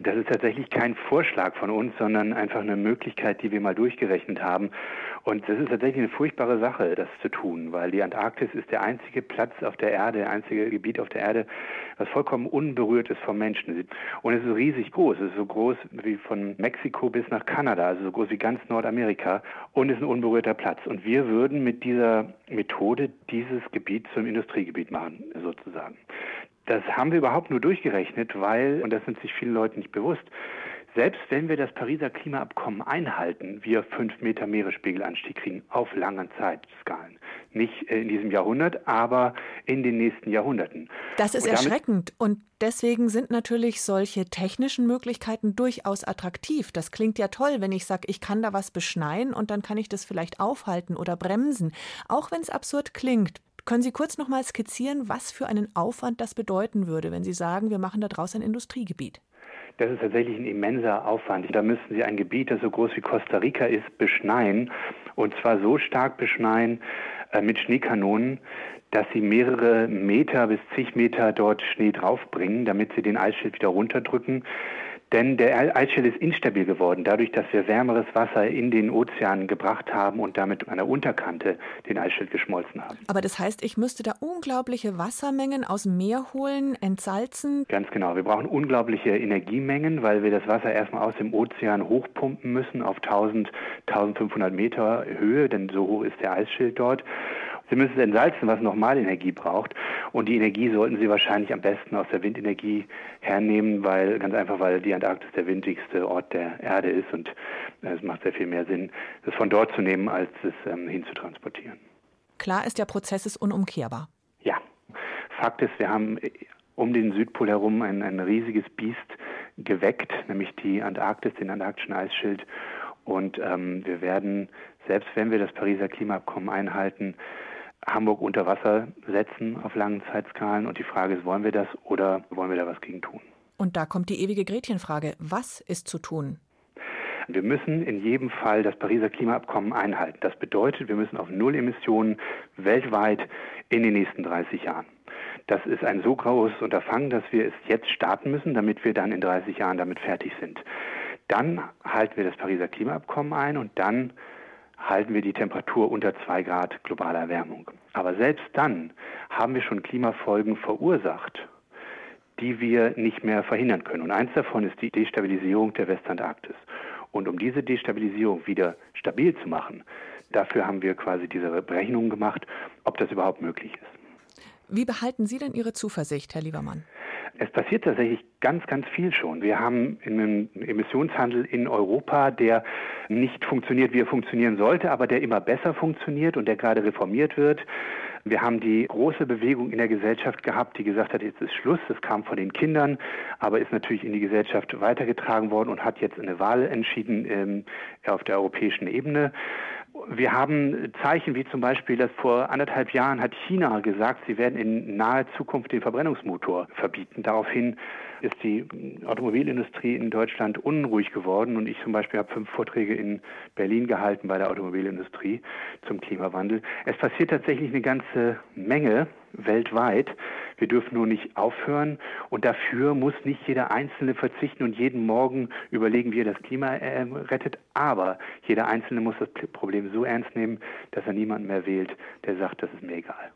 Das ist tatsächlich kein Vorschlag von uns, sondern einfach eine Möglichkeit, die wir mal durchgerechnet haben. Und das ist tatsächlich eine furchtbare Sache, das zu tun, weil die Antarktis ist der einzige Platz auf der Erde, der einzige Gebiet auf der Erde, was vollkommen unberührt ist vom Menschen. Und es ist riesig groß. Es ist so groß wie von Mexiko bis nach Kanada, also so groß wie ganz Nordamerika und ist ein unberührter Platz. Und wir würden mit dieser Methode dieses Gebiet zum Industriegebiet machen, sozusagen. Das haben wir überhaupt nur durchgerechnet, weil, und das sind sich viele Leute nicht bewusst, selbst wenn wir das Pariser Klimaabkommen einhalten, wir fünf Meter Meeresspiegelanstieg kriegen auf langen Zeitskalen. Nicht in diesem Jahrhundert, aber in den nächsten Jahrhunderten. Das ist und erschreckend und deswegen sind natürlich solche technischen Möglichkeiten durchaus attraktiv. Das klingt ja toll, wenn ich sage, ich kann da was beschneien und dann kann ich das vielleicht aufhalten oder bremsen. Auch wenn es absurd klingt, können Sie kurz noch mal skizzieren, was für einen Aufwand das bedeuten würde, wenn Sie sagen, wir machen daraus ein Industriegebiet? Das ist tatsächlich ein immenser Aufwand. Da müssten Sie ein Gebiet, das so groß wie Costa Rica ist, beschneien. Und zwar so stark beschneien äh, mit Schneekanonen, dass Sie mehrere Meter bis zig Meter dort Schnee draufbringen, damit Sie den Eisschild wieder runterdrücken. Denn der Eisschild ist instabil geworden, dadurch, dass wir wärmeres Wasser in den Ozean gebracht haben und damit an der Unterkante den Eisschild geschmolzen haben. Aber das heißt, ich müsste da unglaubliche Wassermengen aus dem Meer holen, entsalzen? Ganz genau. Wir brauchen unglaubliche Energiemengen, weil wir das Wasser erstmal aus dem Ozean hochpumpen müssen auf 1000, 1500 Meter Höhe, denn so hoch ist der Eisschild dort. Sie müssen es entsalzen, was nochmal Energie braucht. Und die Energie sollten Sie wahrscheinlich am besten aus der Windenergie hernehmen, weil ganz einfach, weil die Antarktis der windigste Ort der Erde ist und es macht sehr viel mehr Sinn, das von dort zu nehmen, als es ähm, hinzutransportieren. Klar ist, der Prozess ist unumkehrbar. Ja. Fakt ist, wir haben um den Südpol herum ein, ein riesiges Biest geweckt, nämlich die Antarktis, den antarktischen Eisschild. Und ähm, wir werden, selbst wenn wir das Pariser Klimaabkommen einhalten, Hamburg unter Wasser setzen auf langen Zeitskalen. Und die Frage ist, wollen wir das oder wollen wir da was gegen tun? Und da kommt die ewige Gretchenfrage. Was ist zu tun? Wir müssen in jedem Fall das Pariser Klimaabkommen einhalten. Das bedeutet, wir müssen auf Null Emissionen weltweit in den nächsten 30 Jahren. Das ist ein so großes Unterfangen, dass wir es jetzt starten müssen, damit wir dann in 30 Jahren damit fertig sind. Dann halten wir das Pariser Klimaabkommen ein und dann halten wir die Temperatur unter zwei Grad globaler Erwärmung. Aber selbst dann haben wir schon Klimafolgen verursacht, die wir nicht mehr verhindern können. Und eins davon ist die Destabilisierung der Westantarktis. Und um diese Destabilisierung wieder stabil zu machen, dafür haben wir quasi diese Berechnungen gemacht, ob das überhaupt möglich ist. Wie behalten Sie denn Ihre Zuversicht, Herr Liebermann? Es passiert tatsächlich ganz, ganz viel schon. Wir haben einen Emissionshandel in Europa, der nicht funktioniert, wie er funktionieren sollte, aber der immer besser funktioniert und der gerade reformiert wird. Wir haben die große Bewegung in der Gesellschaft gehabt, die gesagt hat, jetzt ist Schluss. Das kam von den Kindern, aber ist natürlich in die Gesellschaft weitergetragen worden und hat jetzt eine Wahl entschieden ähm, auf der europäischen Ebene. Wir haben Zeichen wie zum Beispiel, dass vor anderthalb Jahren hat China gesagt, sie werden in naher Zukunft den Verbrennungsmotor verbieten. Daraufhin ist die Automobilindustrie in Deutschland unruhig geworden und ich zum Beispiel habe fünf Vorträge in Berlin gehalten bei der Automobilindustrie zum Klimawandel. Es passiert tatsächlich eine ganze Menge weltweit. Wir dürfen nur nicht aufhören und dafür muss nicht jeder Einzelne verzichten und jeden Morgen überlegen, wie er das Klima äh, rettet. Aber jeder Einzelne muss das Problem so ernst nehmen, dass er niemanden mehr wählt, der sagt, das ist mir egal.